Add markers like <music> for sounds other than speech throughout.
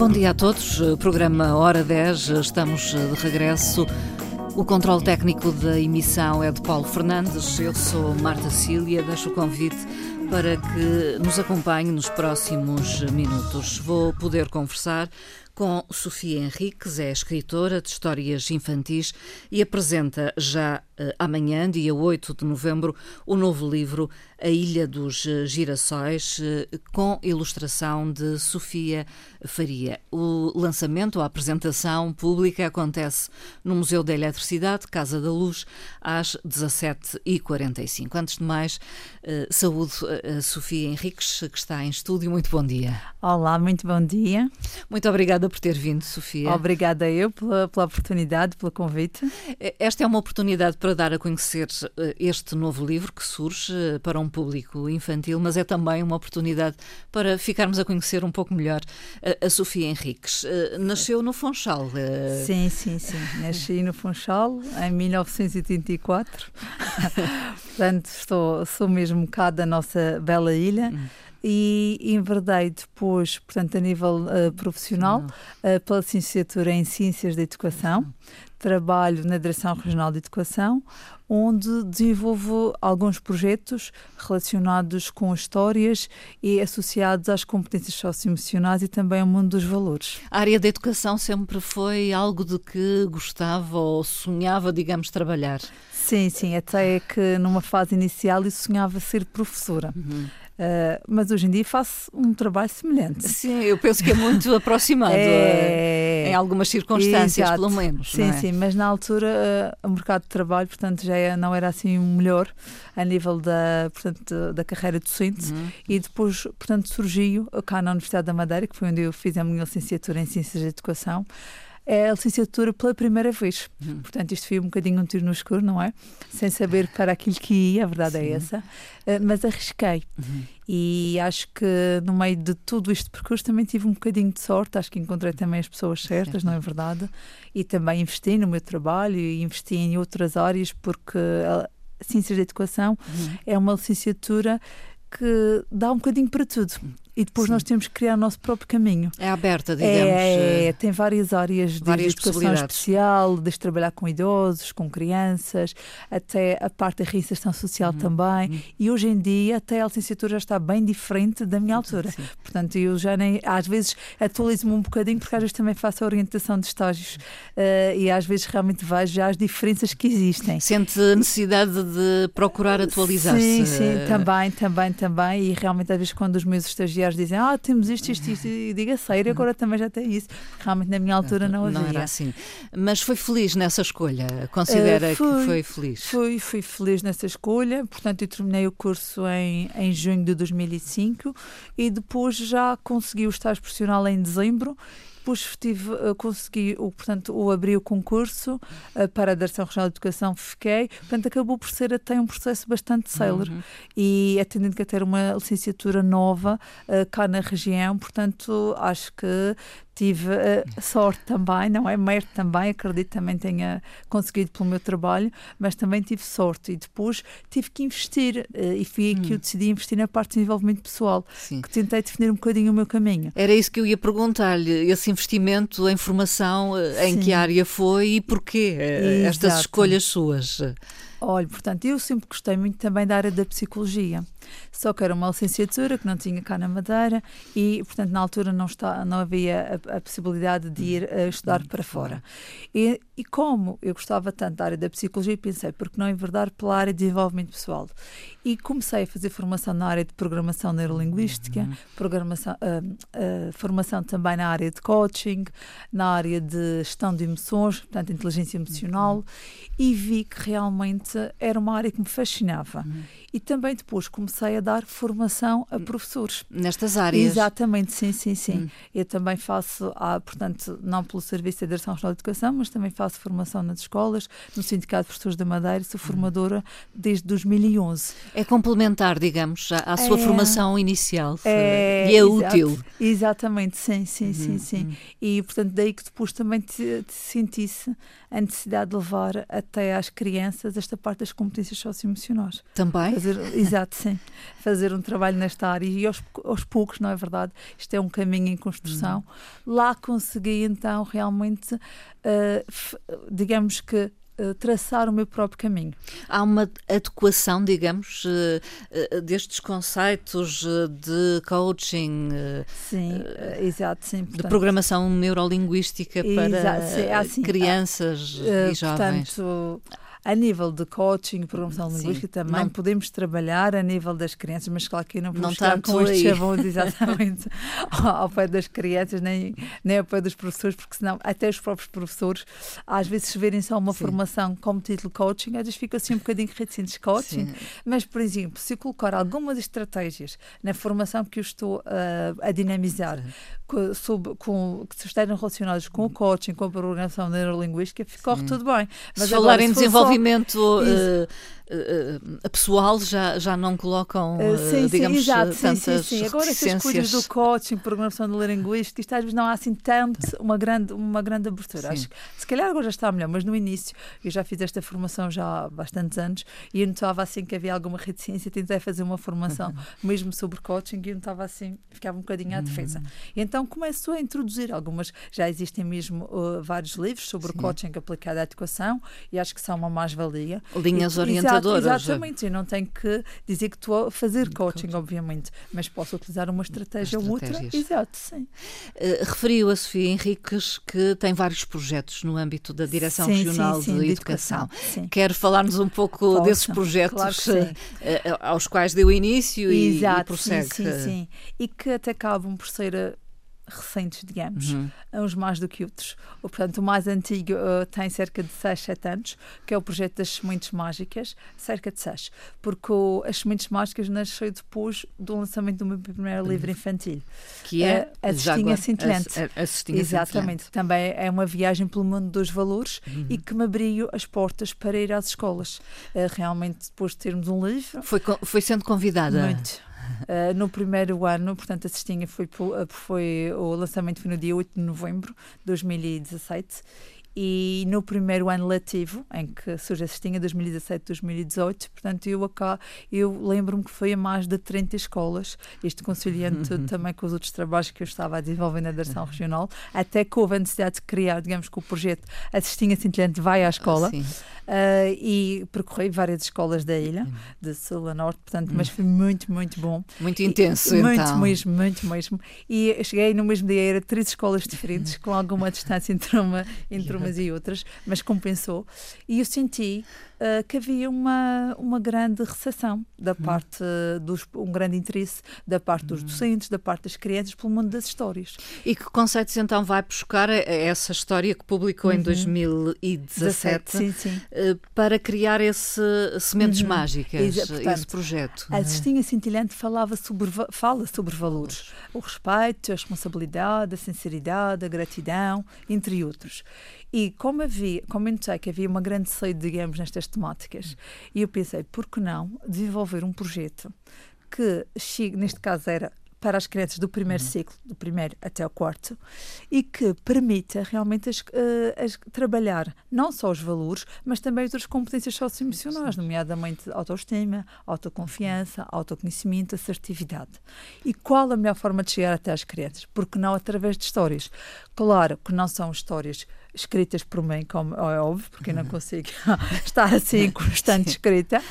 Bom dia a todos. Programa Hora 10. Estamos de regresso. O controle técnico da emissão é de Paulo Fernandes. Eu sou Marta Cília. Deixo o convite para que nos acompanhe nos próximos minutos. Vou poder conversar com Sofia Henriques, é escritora de histórias infantis e apresenta já amanhã, dia 8 de novembro, o novo livro A Ilha dos Girassóis, uh, com ilustração de Sofia Faria. O lançamento, a apresentação pública acontece no Museu da Eletricidade, Casa da Luz, às 17h45. Antes de mais, saúde a Sofia Henriques, que está em estúdio. Muito bom dia. Olá, muito bom dia. Muito obrigada por ter vindo, Sofia. Obrigada eu pela, pela, oportunidade, pelo convite. Esta é uma oportunidade para dar a conhecer eh, este novo livro que surge eh, para um público infantil, mas é também uma oportunidade para ficarmos a conhecer um pouco melhor a, a Sofia Henriques. Eh, nasceu no Funchal. Sim, sim, sim. Nasci no Funchal em 1984. <laughs> Portanto, estou, sou mesmo cá da nossa bela ilha. Hum e enverdei depois, portanto, a nível uh, profissional, uh, pela licenciatura em Ciências da Educação. Trabalho na Direção Regional de Educação, onde desenvolvo alguns projetos relacionados com histórias e associados às competências socioemocionais e também ao mundo dos valores. A área da educação sempre foi algo de que gostava ou sonhava, digamos, trabalhar? Sim, sim, até que numa fase inicial eu sonhava ser professora. Uhum. Uh, mas hoje em dia faço um trabalho semelhante. Sim, eu penso que é muito <laughs> aproximado é... em algumas circunstâncias, Exato. pelo menos. Sim, é? sim, mas na altura uh, o mercado de trabalho, portanto, já é, não era assim o melhor a nível da, portanto, da carreira docente uhum. e depois, portanto, surgiu cá na Universidade da Madeira, que foi onde eu fiz a minha licenciatura em Ciências da Educação a licenciatura pela primeira vez. Uhum. Portanto, isto foi um bocadinho um tiro no escuro, não é? Sem saber para aquilo que ia, a verdade é Sim. é essa. Uh, mas arrisquei. Uhum. E acho que no meio de tudo este percurso também tive um bocadinho de sorte. Acho que encontrei também as pessoas certas, Sim. não é verdade? E também investi no meu trabalho e investi em outras áreas, porque a Ciências da Educação uhum. é uma licenciatura que dá um bocadinho para tudo e depois Sim. nós temos que criar o nosso próprio caminho. É aberta, digamos. É, é tem várias áreas de várias educação especial, desde trabalhar com idosos, com crianças, até a parte da reinserção social uhum. também. Uhum. E hoje em dia até a licenciatura já está bem diferente da minha altura. Sim. Portanto, eu já nem, às vezes atualizo-me um bocadinho, porque às vezes também faço a orientação de estágios uh, e às vezes realmente vejo já as diferenças que existem. Sente a necessidade de procurar atualizar-se? Sim, sim, também, também, também. E realmente às vezes quando os meus estagiários dizem, ah, temos isto, isto, isto, e diga sério, agora também já tem isso. Realmente na minha altura não havia. Não era assim. Mas foi feliz nessa escolha? Considera uh, fui, que foi feliz? Fui, fui feliz nessa escolha, portanto eu terminei o curso em, em junho de 2005 e depois já consegui o estágio profissional em dezembro depois tive, uh, consegui, o, portanto, o abri o concurso uh, para a Direção Regional de Educação, fiquei, portanto, acabou por ser até um processo bastante célere uhum. e atendendo que a ter uma licenciatura nova uh, cá na região, portanto, acho que tive uh, sorte também, não é? Mérito também, acredito também tenha conseguido pelo meu trabalho, mas também tive sorte e depois tive que investir uh, e fui hum. que eu decidi investir na parte de desenvolvimento pessoal, Sim. que tentei definir um bocadinho o meu caminho. Era isso que eu ia perguntar-lhe, esse investimento em formação, uh, em que área foi e porquê estas escolhas suas? Olha, portanto, eu sempre gostei muito também da área da psicologia. Só que era uma licenciatura que não tinha cá na Madeira e, portanto, na altura não, está, não havia a, a possibilidade de ir estudar para fora. E, e, como eu gostava tanto da área da psicologia, pensei, por que não enverdar pela área de desenvolvimento pessoal? E comecei a fazer formação na área de programação neurolinguística, uhum. programação, uh, uh, formação também na área de coaching, na área de gestão de emoções, portanto, inteligência emocional, uhum. e vi que realmente era uma área que me fascinava. Uhum e também depois comecei a dar formação a professores. Nestas áreas? Exatamente, sim, sim, sim. Hum. Eu também faço, ah, portanto, não pelo Serviço de Direção Regional de Educação, mas também faço formação nas escolas, no Sindicato de Professores da Madeira, sou hum. formadora desde 2011. É complementar, digamos, à, à sua é, formação inicial é, e é exato, útil. Exatamente, sim, sim, uhum, sim, sim. Uhum. E, portanto, daí que depois também te, te sentisse a necessidade de levar até às crianças esta parte das competências socioemocionais. Também? Fazer, exato, sim. Fazer um trabalho nesta área e aos, aos poucos, não é verdade? Isto é um caminho em construção. Uhum. Lá consegui então realmente, uh, digamos que traçar o meu próprio caminho. Há uma adequação, digamos, eh, eh, destes conceitos de coaching, sim, exato, sim, portanto, de programação neurolinguística para sim, assim, crianças e jovens. Portanto, a nível de coaching, programação linguística também não, podemos trabalhar a nível das crianças, mas claro que não podemos não com estes chavões <laughs> exatamente ao pé das crianças, nem, nem ao pé dos professores, porque senão até os próprios professores, às vezes se verem só uma Sim. formação como título coaching, às vezes ficam assim um bocadinho reticentes. Coaching, Sim. mas por exemplo, se eu colocar algumas estratégias na formação que eu estou uh, a dinamizar, com, sobre, com, que estejam relacionadas com o coaching, com a programação neurolinguística, corre tudo bem. Mas se falar em desenvolvimento desenvolvimento uh, uh, pessoal já, já não colocam, uh, sim, digamos, sim, exato, tantas sim, sim, sim. Agora essas coisas do coaching, programação de linguística, isto às vezes não há assim tanto uma grande, uma grande abertura. Acho que se calhar agora já está melhor, mas no início eu já fiz esta formação já há bastantes anos e eu notava assim que havia alguma reticência, tentei fazer uma formação <laughs> mesmo sobre coaching e eu notava assim, ficava um bocadinho à defesa. Uhum. Então começou a introduzir algumas, já existem mesmo vários livros sobre coaching aplicado à educação e acho que são uma mais-valia. Linhas e, orientadoras. Exatamente, eu não tenho que dizer que estou a fazer coaching, obviamente, mas posso utilizar uma estratégia ou outra. Exato, sim. Uh, referiu a Sofia Henriques que tem vários projetos no âmbito da Direção sim, Regional sim, sim, de, Educação. educação Quer falar-nos um pouco Posso, desses projetos claro uh, aos quais deu início Exato, e, e prossegue? Sim, sim, sim. E que até acabam por ser recentes, digamos, uhum. uns mais do que outros. O, portanto, o mais antigo uh, tem cerca de 6, 7 anos, que é o projeto das sementes mágicas, cerca de 6, porque o, as sementes mágicas nasceu depois do lançamento do meu primeiro livro uhum. infantil, que é a, a Cestinha Cintilante. A, a, Cestinha Exatamente. Cintilante. Também é uma viagem pelo mundo dos valores uhum. e que me abriu as portas para ir às escolas. Uh, realmente, depois de termos um livro. Foi, foi sendo convidada? Muito Uh, no primeiro ano, portanto, a cestinha foi, foi, o lançamento foi no dia 8 de novembro de 2017 e no primeiro ano letivo, em que surge a cestinha 2017-2018, portanto, eu, acá, eu lembro-me que foi a mais de 30 escolas, isto conciliando também com os outros trabalhos que eu estava a desenvolver na direção regional, até que houve a necessidade de criar, digamos, que o projeto A Cestinha Cintilante vai à escola. Sim uh, e percorri várias escolas da ilha, de sul a norte, portanto, mas foi muito, muito bom. Muito intenso, e, então. Muito mesmo, muito mesmo. E cheguei no mesmo dia, era três escolas diferentes, <laughs> com alguma distância entre, uma, entre umas e outras, mas compensou. E eu senti uh, que havia uma, uma grande recepção da uhum. parte dos, um grande interesse da parte dos uhum. docentes, da parte das crianças pelo mundo das histórias. E que conceitos então vai buscar essa história que publicou uhum. em 2017 sim, sim. Uh, para criar esse Sementes uhum. Mágicas, Portanto, esse projeto? A Cestinha Cintilante falava sobre, fala sobre valores, o respeito, a responsabilidade, a sinceridade, a gratidão, entre outros. E como havia, como eu notei que havia uma grande sede, digamos, nestas temáticas, e eu pensei, por que não desenvolver um projeto que, neste caso, era para as crianças do primeiro uhum. ciclo, do primeiro até o quarto, e que permita realmente as, uh, as, trabalhar não só os valores, mas também outras competências socioemocionais, nomeadamente autoestima, autoconfiança, autoconhecimento, assertividade. E qual a melhor forma de chegar até às crianças? Porque não através de histórias. Claro que não são histórias escritas por mim, como é óbvio, porque eu não consigo <laughs> estar assim em <laughs> constante escrita,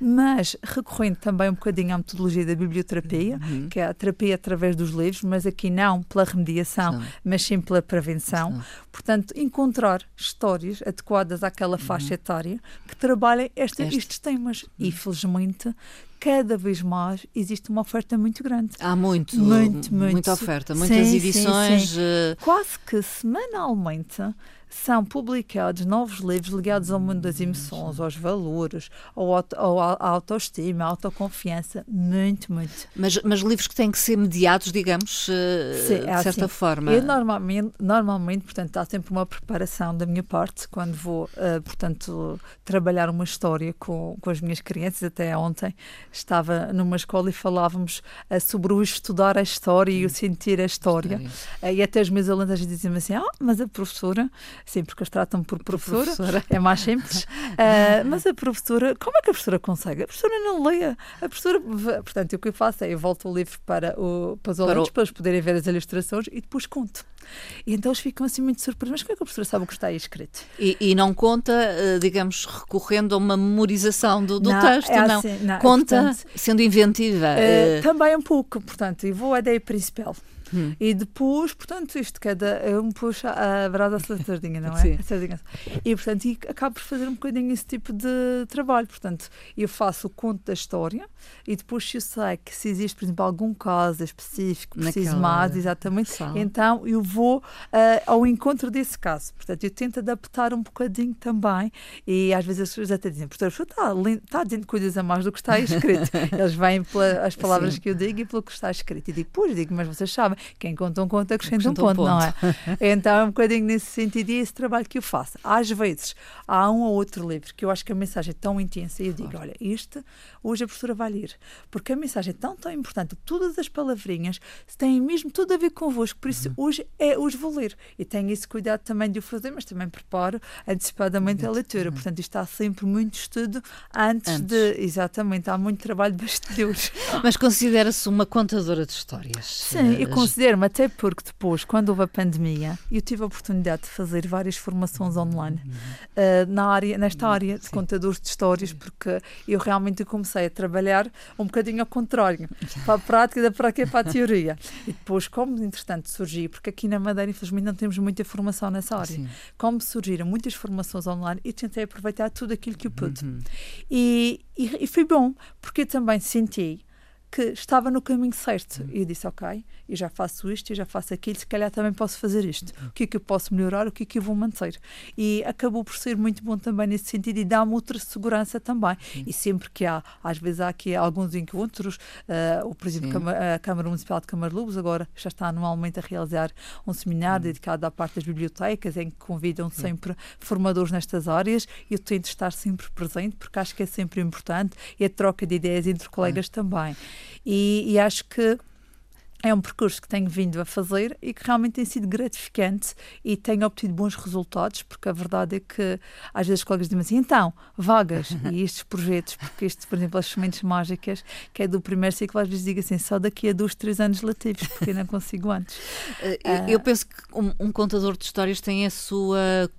mas recorrendo também um bocadinho à metodologia da biblioterapia, uhum. que é a terapia através dos livros, mas aqui não pela remediação, mas sim pela prevenção. Portanto, encontrar histórias adequadas àquela faixa uhum. etária que trabalhem esta, este. estes temas. E, uhum. felizmente, cada vez mais existe uma oferta muito grande. Há muito, muito, muito. muita oferta, muitas sim, edições. Sim, sim. Uh... Quase que semanalmente são publicados novos livros ligados ao mundo das emoções, aos valores, ao, auto, ao, à autoestima, à autoconfiança, muito, muito. Mas, mas livros que têm que ser mediados, digamos, eh, Sim, é de certa assim. forma. Eu normalmente, normalmente, portanto, há sempre uma preparação da minha parte quando vou, uh, portanto, trabalhar uma história com, com as minhas crianças. Até ontem estava numa escola e falávamos uh, sobre o estudar a história e o sentir a história. história. Uh, e até os meus alunos às vezes diziam assim, ah, mas a professora sim, porque eles tratam por professora, professora. é mais simples. uh, <laughs> mas a professora, como é que a professora consegue? A professora não lê. A professora, portanto, o que eu faço é eu volto o livro para, o, para os alunos, para, o... para eles poderem ver as ilustrações e depois conto. E então eles ficam assim muito surpresos. Mas como é que a professora sabe o que está aí escrito? E, e não conta, eh, digamos, recorrendo a uma memorização do, do não, texto, é não. Assim, não. Conta portanto, sendo inventiva. Uh, uh... Também um pouco, portanto, e vou à ideia principal. Hum. E depois, portanto, isto cada um puxa a brasa da sardinha, não é? <laughs> Sim. A sardinha. E, portanto, e acabo por fazer um bocadinho esse tipo de trabalho. Portanto, eu faço o conto da história e depois, se eu sei que se existe, por exemplo, algum caso específico, preciso mais, exatamente, então eu vou uh, ao encontro desse caso. Portanto, eu tento adaptar um bocadinho também e às vezes as pessoas até dizem, portanto, está, está dizendo coisas a mais do que está escrito. <laughs> Eles vêm pelas palavras Sim. que eu digo e pelo que está escrito. E digo, pois, digo, mas vocês sabem, quem conta um conto acrescenta um ponto, um ponto, não é? <laughs> então é um bocadinho nesse sentido e esse trabalho que eu faço. Às vezes há um ou outro livro que eu acho que a mensagem é tão intensa e eu digo, olha, este hoje a professora vai ler, porque a mensagem é tão, tão importante, todas as palavrinhas têm mesmo tudo a ver convosco, por isso uhum. hoje é hoje vou ler. E tenho esse cuidado também de o fazer, mas também preparo antecipadamente a leitura. Portanto, isto está sempre muito estudo antes, antes. de. Exatamente, há muito trabalho de bastidores. <laughs> Mas considera-se uma contadora de histórias? Sim, eu considero-me, até porque depois, quando houve a pandemia, eu tive a oportunidade de fazer várias formações online uh, na área, nesta área de contadores de histórias, porque eu realmente comecei a trabalhar um bocadinho ao contrário, para a prática da prática para a teoria. E depois, como entretanto surgiu, porque aqui na Madeira, infelizmente, não temos muita formação nessa área, Sim. como surgiram muitas formações online, eu tentei aproveitar tudo aquilo que eu pude. Uhum. E, e, e foi bom, porque eu também senti que estava no caminho certo. Uhum. E eu disse, ok, eu já faço isto, eu já faço aquilo, se calhar também posso fazer isto. O que é que eu posso melhorar, o que é que eu vou manter? E acabou por ser muito bom também nesse sentido e dá-me outra segurança também. Sim. E sempre que há, às vezes há aqui alguns encontros, uh, o, por exemplo, a Câmara Municipal de Camarlubos agora já está anualmente a realizar um seminário uhum. dedicado à parte das bibliotecas, em que convidam sempre formadores nestas áreas e eu tento estar sempre presente, porque acho que é sempre importante e a troca de ideias entre colegas também. E, e acho que é um percurso que tenho vindo a fazer e que realmente tem sido gratificante e tenho obtido bons resultados, porque a verdade é que às vezes os colegas dizem assim, então, vagas <laughs> e estes projetos, porque este, por exemplo, as sementes mágicas, que é do primeiro ciclo, às vezes digo assim, só daqui a dois, três anos letivos, porque eu não consigo antes. <laughs> Eu penso que um, um contador de histórias tem a sua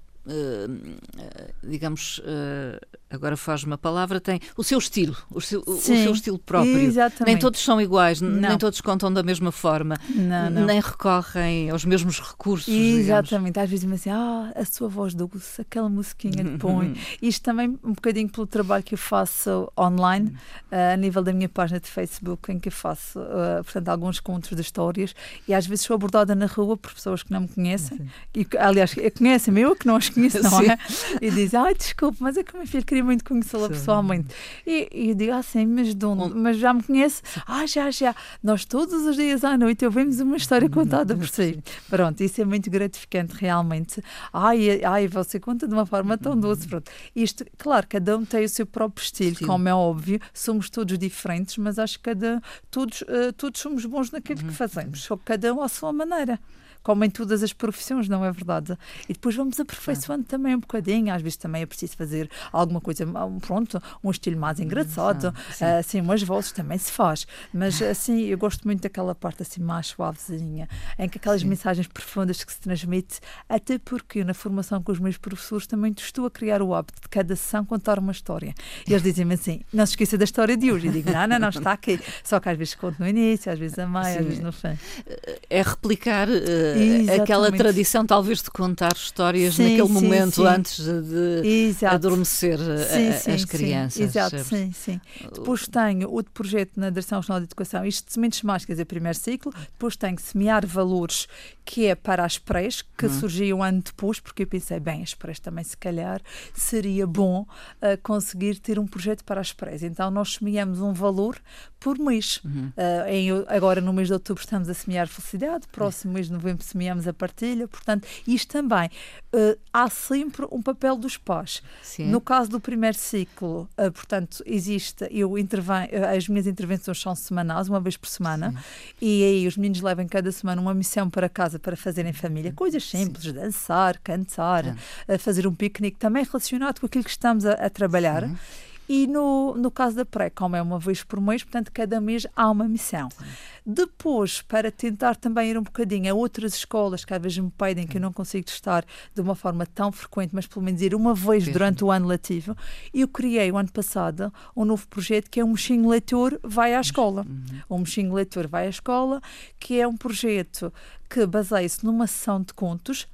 digamos, uh, agora faz uma palavra, tem o seu estilo, o seu, o seu estilo próprio. Exatamente. Nem todos são iguais, não. nem todos contam da mesma forma, não, não. nem recorrem aos mesmos recursos. Exatamente, digamos. às vezes dizem assim, ah, a sua voz doce, aquela musiquinha de põe. <laughs> Isto também um bocadinho pelo trabalho que eu faço online, uh, a nível da minha página de Facebook, em que eu faço, portanto, alguns contos de histórias e às vezes sou abordada na rua por pessoas que não me conhecem, e, aliás, conhecem-me, eu que não as conheço, não é? E dizem, ai, desculpe, mas é que o meu filho queria muito conhecê-la pessoalmente. E, e eu digo assim, mas de onde? Mas já me conhece? Ah, já, já. Nós todos os dias à noite ouvimos uma história contada por si. Pronto, isso é muito gratificante realmente. Ai, ai, você conta de uma forma tão doce. Pronto. Isto, claro, cada um tem o seu próprio estilo, Sim. como é óbvio. Somos todos diferentes, mas acho que cada, todos, uh, todos somos bons naquilo que uhum. fazemos, só cada um à sua maneira como em todas as profissões, não é verdade? E depois vamos aperfeiçoando ah. também um bocadinho, às vezes também é preciso fazer alguma coisa, pronto, um estilo mais engraçado, assim, umas vozes também se faz, mas <laughs> assim, eu gosto muito daquela parte assim mais suavezinha, em que aquelas sim. mensagens profundas que se transmite, até porque na formação com os meus professores também estou a criar o hábito de cada sessão contar uma história. E eles dizem-me assim, não se esqueça da história de hoje. E digo, não, não, não, está aqui. Só que às vezes conto no início, às vezes a meio, às vezes no fim. É replicar uh, Exatamente. aquela tradição, talvez, de contar histórias sim, naquele sim, momento sim. antes de adormecer a, as crianças. Exato, sim, sim. Depois tenho outro projeto na Direção Regional de Educação, isto de sementes mágicas é o primeiro ciclo. Depois tenho Semear Valores, que é para as prés, que uhum. surgiu um ano depois, porque eu pensei, bem, as prés também, se calhar, seria bom uh, conseguir ter um projeto para as prés. Então, nós semeamos um valor por mês. Uhum. Uh, em, agora, no mês de outubro, estamos a semear felicidade, próximo mês de novembro semeamos a partilha, portanto, isto também. Uh, há sempre um papel dos pais. Sim. No caso do primeiro ciclo, uh, portanto, existe, eu intervenho, as minhas intervenções são semanais, uma vez por semana, Sim. e aí os meninos levam cada semana uma missão para casa para fazerem família, coisas simples, Sim. dançar, cantar, fazer um piquenique, também relacionado com aquilo que estamos a, a trabalhar. E no, no caso da pré, como é uma vez por mês, portanto, cada mês há uma missão. Sim. Depois, para tentar também ir um bocadinho a outras escolas que às vezes me pedem que eu não consigo estar de uma forma tão frequente, mas pelo menos ir uma vez Sim. durante o ano letivo, eu criei o ano passado um novo projeto que é o Mochinho Leitor Vai à Escola. Uhum. O Mochinho Leitor Vai à Escola, que é um projeto que baseia-se numa sessão de contos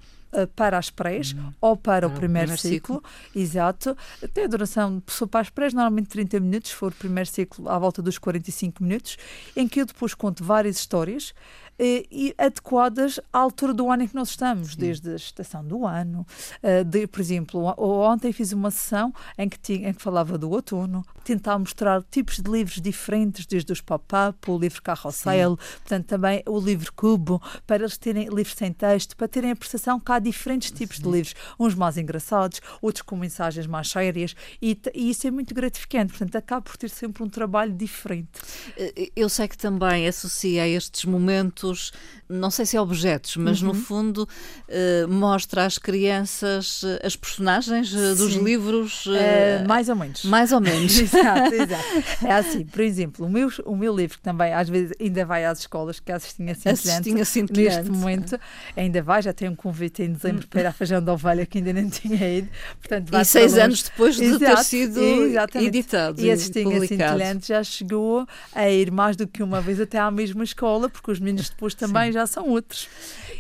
para as prés uhum. ou para, para, o primeiro, primeiro ciclo. ciclo. Exato. Tem a duração, para as prés, normalmente 30 minutos, se for o primeiro ciclo, à volta dos 45 minutos, em que eu depois conto várias histórias eh, e adequadas à altura do ano em que nós estamos, Sim. desde a estação do ano. Uh, de, por exemplo, ontem fiz uma sessão em que, tinha, em que falava do outono, tentar mostrar tipos de livros diferentes, desde os pop-up, o livro carrossel, Sim. portanto também o livro cubo, para eles terem livros sem texto, para terem a percepção que há diferentes tipos Sim. de livros, uns mais engraçados, outros com mensagens mais sérias, e, e isso é muito gratificante, portanto acaba por ter sempre um trabalho diferente. Eh, eu sei que também associa a estes momentos objetos, não sei se é objetos, mas uhum. no fundo uh, mostra às crianças eh, as personagens uh, dos livros. Uh, mais ou menos. Mais ou menos. <laughs> exato, exato. <laughs> É assim, por exemplo, o meu, o meu livro, que também às vezes ainda vai às escolas, que é a Cestinha. Neste momento ainda vai, já tem um convite em dezembro para ir à Feijão da Ovelha, que ainda não tinha ido. Portanto, e seis anos depois de exato, ter sido exatamente. editado. E a Cestinha Cintilante já chegou a ir mais do que uma vez até à mesma escola, porque os meninos depois também Sim. já são outros.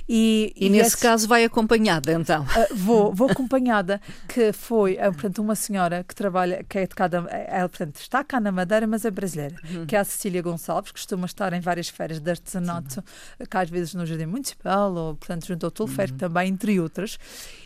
E, e, e nesse esse, caso vai acompanhada, então? Uh, vou, vou acompanhada, que foi, uh, portanto, uma senhora que trabalha, que é de cada, ela, portanto, está cá na Madeira, mas é brasileira, uhum. que é a Cecília Gonçalves, que costuma estar em várias feiras de artesanato, Sim. que às vezes no Jardim Municipal, ou, portanto, junto ao Tulfer uhum. também, entre outras.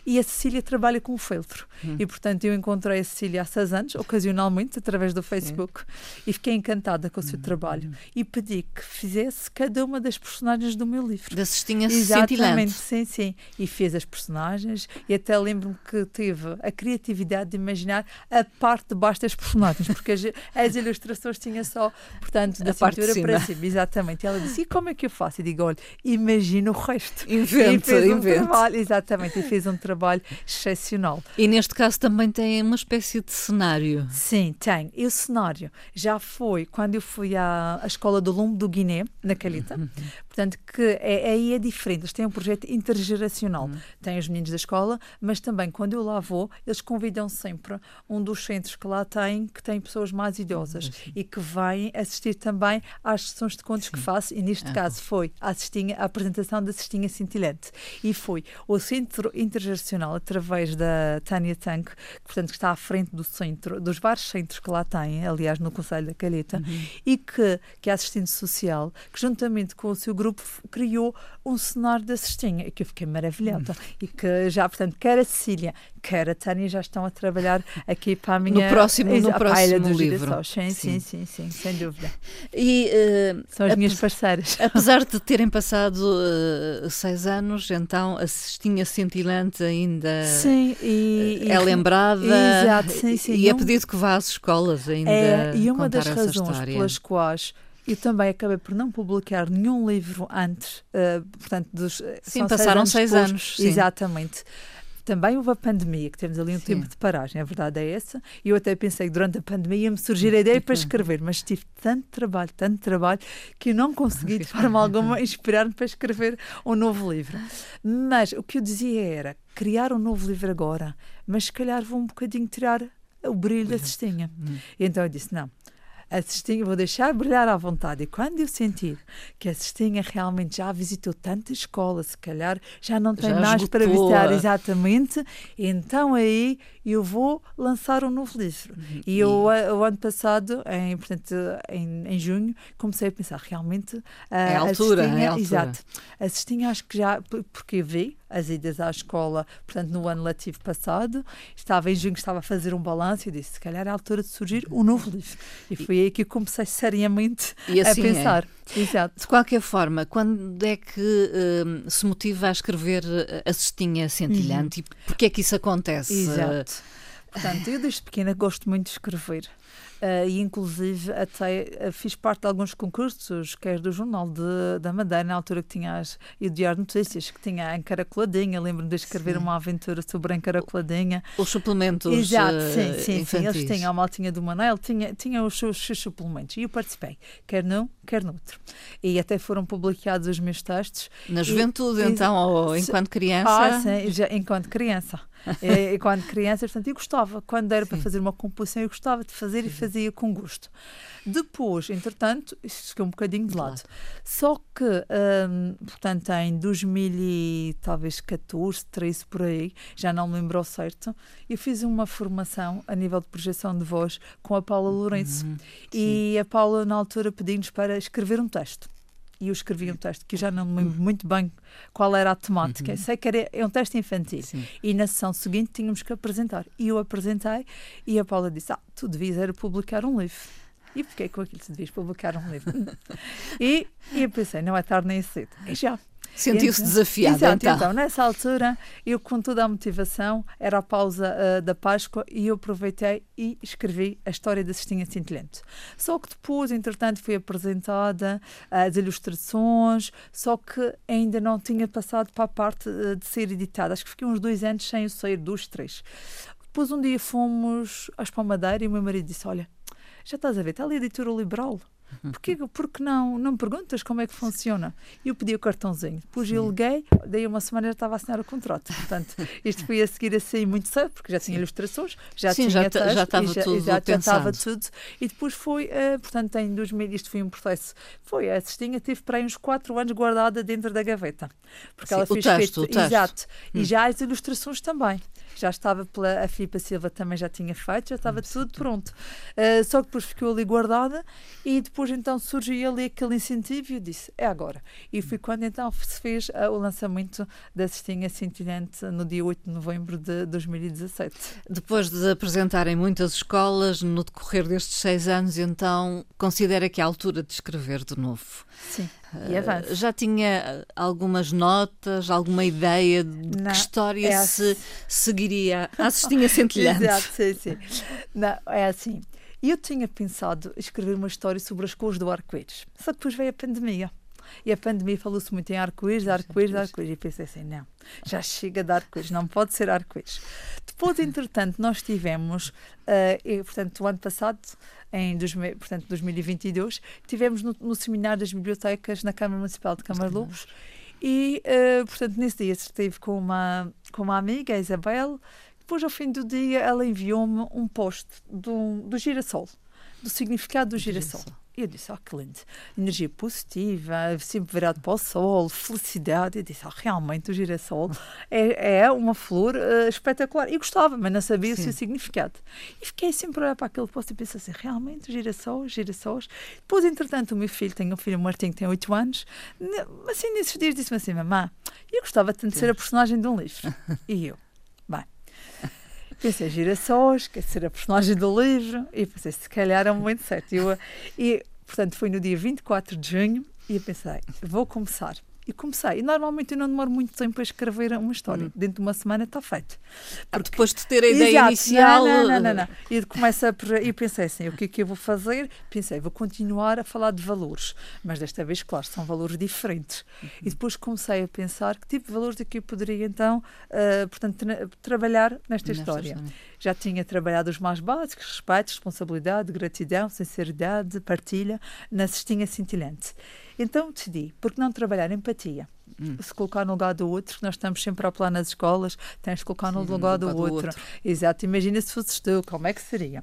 E a Cecília trabalha com feltro. Uhum. E, portanto, eu encontrei a Cecília há seis anos, ocasionalmente, através do Facebook, Sim. e fiquei encantada com o seu uhum. trabalho. E pedi que fizesse cada uma das personagens do meu livro. Da cestinha Exatamente, sim, sim. E fez as personagens e até lembro-me que teve a criatividade de imaginar a parte de baixo das personagens, porque as, as ilustrações tinham só, portanto, da a cintura cima. para cima. Exatamente. E ela disse, e como é que eu faço? E digo, olha, imagina o resto. Invento, e um Trabalho, exatamente, e fez um trabalho excepcional. E neste caso também tem uma espécie de cenário. Sim, tem. E o cenário já foi quando eu fui à, à escola do Lume do Guiné, na Calita. Portanto, que é, aí é diferente. Eles têm um projeto intergeracional. Uhum. Tem os meninos da escola, mas também, quando eu lá vou, eles convidam sempre um dos centros que lá tem, que tem pessoas mais idosas uhum. e que vêm assistir também às sessões de contos Sim. que faço. E neste caso foi a, cestinha, a apresentação da Cestinha Cintilante. E foi o Centro Intergeracional, através da Tânia Tank, que, portanto, que está à frente do centro, dos vários centros que lá têm, aliás, no Conselho da Calheta, uhum. e que, que é assistente social, que juntamente com o seu grupo grupo criou um cenário da cestinha que eu fiquei maravilhada. Hum. E que já, portanto, quer a Cecília, quer a Tânia já estão a trabalhar aqui para a minha. No próximo, no próximo livro. Sim, sim, sim, sim, sem dúvida. E, uh, São as minhas parceiras. Apesar de <laughs> terem passado uh, seis anos, então a cestinha cintilante ainda sim, e, é lembrada. Exato, sim, sim. E, é pedido que vá às escolas ainda. É, e uma das razões pelas quais eu também acabei por não publicar nenhum livro antes, uh, portanto, dos. Eh, sim, passaram seis anos. Seis anos sim. Exatamente. Também houve a pandemia, que temos ali um sim. tempo de paragem, a verdade é essa. E eu até pensei que durante a pandemia ia-me surgir a ideia para escrever, mas tive tanto trabalho, tanto trabalho, que eu não consegui de forma alguma <laughs> inspirar-me para escrever um novo livro. Mas o que eu dizia era criar um novo livro agora, mas se calhar vou um bocadinho tirar o brilho da cestinha. Hum. E então eu disse: não, a cestinha, vou deixar brilhar à vontade. E quando eu sentir que a cestinha realmente já visitou tantas escolas, se calhar já não tem já mais esgotou. para visitar exatamente, então aí eu vou lançar um novo livro. Uhum. E eu, o ano passado, em, portanto, em, em junho, comecei a pensar realmente. É a, altura, cestinha, é a altura. Exato. A cestinha acho que já, porque vi as idas à escola, portanto, no ano letivo passado, estava em junho, estava a fazer um balanço e disse: se calhar é a altura de surgir um novo livro. E foi aí que eu comecei seriamente assim a é. pensar. É. Exato. De qualquer forma, quando é que uh, se motiva a escrever a cestinha cintilhante uhum. e porquê é que isso acontece? Exato. Portanto, eu desde pequena gosto muito de escrever. Uh, e inclusive até uh, fiz parte de alguns concursos, quer do Jornal de, da Madeira, na altura que tinha as, e do Diário Notícias, que tinha a encaracoladinha, lembro-me de escrever sim. uma aventura sobre a encaracoladinha. Os suplementos Exato, sim, sim, sim, eles tinham, a maltinha do Manel, tinha, tinha os seus, seus suplementos, e eu participei, quer num, quer noutro. E até foram publicados os meus textos. Na juventude, e, então, ou enquanto criança? Ah, sim, já, enquanto criança. E, e, quando criança, portanto, eu gostava, quando era Sim. para fazer uma composição, eu gostava de fazer Sim. e fazia com gosto. Depois, entretanto, isso ficou um bocadinho de lado. Só que, um, portanto, em 2014, 13 por aí, já não me lembro certo, eu fiz uma formação a nível de projeção de voz com a Paula Lourenço. Uhum. E a Paula, na altura, pediu-nos para escrever um texto e eu escrevi um texto que já não me lembro muito bem qual era a temática. Uhum. Sei que era é um texto infantil. Sim. E na sessão seguinte tínhamos que apresentar. E eu apresentei e a Paula disse: Ah, tu devias era publicar um livro. E fiquei com aquilo, tu devias publicar um livro. <laughs> e, e eu pensei: não é tarde nem cedo. E já. Sentiu-se então, desafiada. Exato, então. então. nessa altura, eu com toda a motivação, era a pausa uh, da Páscoa e eu aproveitei e escrevi a história da cestinha cintilante. Só que depois, entretanto, foi apresentada uh, as ilustrações, só que ainda não tinha passado para a parte uh, de ser editada. Acho que fiquei uns dois anos sem o sair dos três. Depois, um dia fomos às Palmadeiras e o meu marido disse: Olha, já estás a ver, está ali a editora liberal Porquê, porque não, não me perguntas como é que funciona? Eu pedi o cartãozinho, depois eu liguei, daí uma semana já estava a assinar o contrato. Portanto, isto foi a seguir a sair muito cedo, porque já tinha Sim. ilustrações, já Sim, tinha já, texto, já estava já, tudo já, já estava tudo. E depois foi, uh, portanto, em 2000, isto foi um processo, foi a cestinha, tive para aí uns 4 anos guardada dentro da gaveta. Porque Sim, ela fez o texto, feito, o texto. Exato. Hum. E já as ilustrações também já estava pela a Filipa Silva também já tinha feito, já estava tudo pronto. Uh, só que depois ficou ali guardada e depois então surgiu ali aquele incentivo e eu disse, é agora. E foi quando então se fez uh, o lançamento da cestinha cintilante no dia 8 de novembro de 2017. Depois de apresentarem muitas escolas no decorrer destes seis anos, então considera que é a altura de escrever de novo. Sim. Avança. Já tinha algumas notas, alguma ideia de não, que história é se assim. seguiria a <laughs> cestinha centelhante? Exato, sim, sim. Não, é assim. Eu tinha pensado escrever uma história sobre as cores do arco-íris, só que depois veio a pandemia. E a pandemia falou-se muito em arco-íris, arco-íris, arco-íris. E pensei assim, não, já chega de arco-íris, não pode ser arco-íris. Depois, <laughs> entretanto, nós tivemos, uh, e, portanto, o ano passado, em dois, portanto, 2022, tivemos no, no, seminário das bibliotecas na Câmara Municipal de Câmara Lobos. E, uh, portanto, nesse dia estive com uma, com uma amiga, a Isabel, depois, ao fim do dia, ela enviou-me um post do, do girassol, do significado do girassol. girassol. E eu disse, ah, que lindo. Energia positiva, sempre virado para o sol, felicidade. Eu disse, ah, realmente o girassol é, é uma flor uh, espetacular. E gostava, mas não sabia Sim. o seu significado. E fiquei sempre a olhar para aquele posto e pensei assim, realmente, girassol, girassóis. Depois, entretanto, o meu filho, tem um filho, o Martim, que tem 8 anos, assim, nesses dias disse-me assim, mamã, eu gostava tanto de ser a personagem de um livro. <laughs> E eu, pensei, girassóis, quer ser a personagem do livro, e pensei, se calhar é um momento certo. E, eu, e, portanto, foi no dia 24 de junho, e eu pensei, vou começar. E comecei. E normalmente eu não demoro muito tempo a escrever uma história. Hum. Dentro de uma semana está feito. Ah, Porque... depois de ter a ideia Exato. inicial. Não, não, não, não, E começa a... e pensei assim: o que é que eu vou fazer? Pensei, vou continuar a falar de valores. Mas desta vez, claro, são valores diferentes. Uhum. E depois comecei a pensar que tipo de valores é que eu poderia então, uh, portanto, tra trabalhar nesta, nesta história. história. Já tinha trabalhado os mais básicos: respeito, responsabilidade, gratidão, sinceridade, partilha, na cestinha cintilante. Então decidi, porque não trabalhar empatia? Hum. Se colocar no lugar do outro, nós estamos sempre a apelar nas escolas, tens de colocar no, Sim, lugar, no lugar, do, do outro. outro. Exato, imagina se fosses tu, como é que seria?